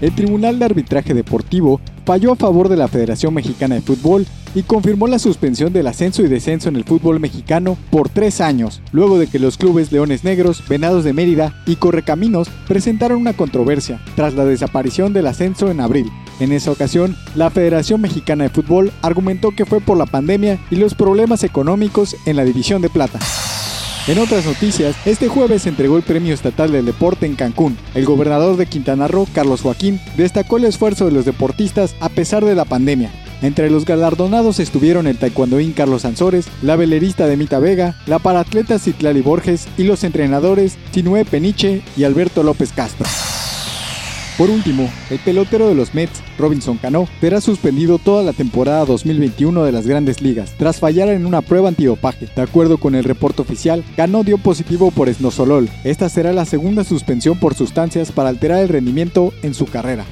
el Tribunal de Arbitraje Deportivo falló a favor de la Federación Mexicana de Fútbol y confirmó la suspensión del ascenso y descenso en el fútbol mexicano por tres años, luego de que los clubes Leones Negros, Venados de Mérida y Correcaminos presentaron una controversia tras la desaparición del ascenso en abril. En esa ocasión, la Federación Mexicana de Fútbol argumentó que fue por la pandemia y los problemas económicos en la División de Plata. En otras noticias, este jueves se entregó el Premio Estatal del Deporte en Cancún. El gobernador de Quintana Roo, Carlos Joaquín, destacó el esfuerzo de los deportistas a pesar de la pandemia. Entre los galardonados estuvieron el taekwondoín Carlos Ansores, la velerista Demita Vega, la paratleta Citlali Borges y los entrenadores Tinue Peniche y Alberto López Castro. Por último, el pelotero de los Mets, Robinson Cano, será suspendido toda la temporada 2021 de las grandes ligas, tras fallar en una prueba antidopaje. De acuerdo con el reporte oficial, Cano dio positivo por esnosolol. Esta será la segunda suspensión por sustancias para alterar el rendimiento en su carrera.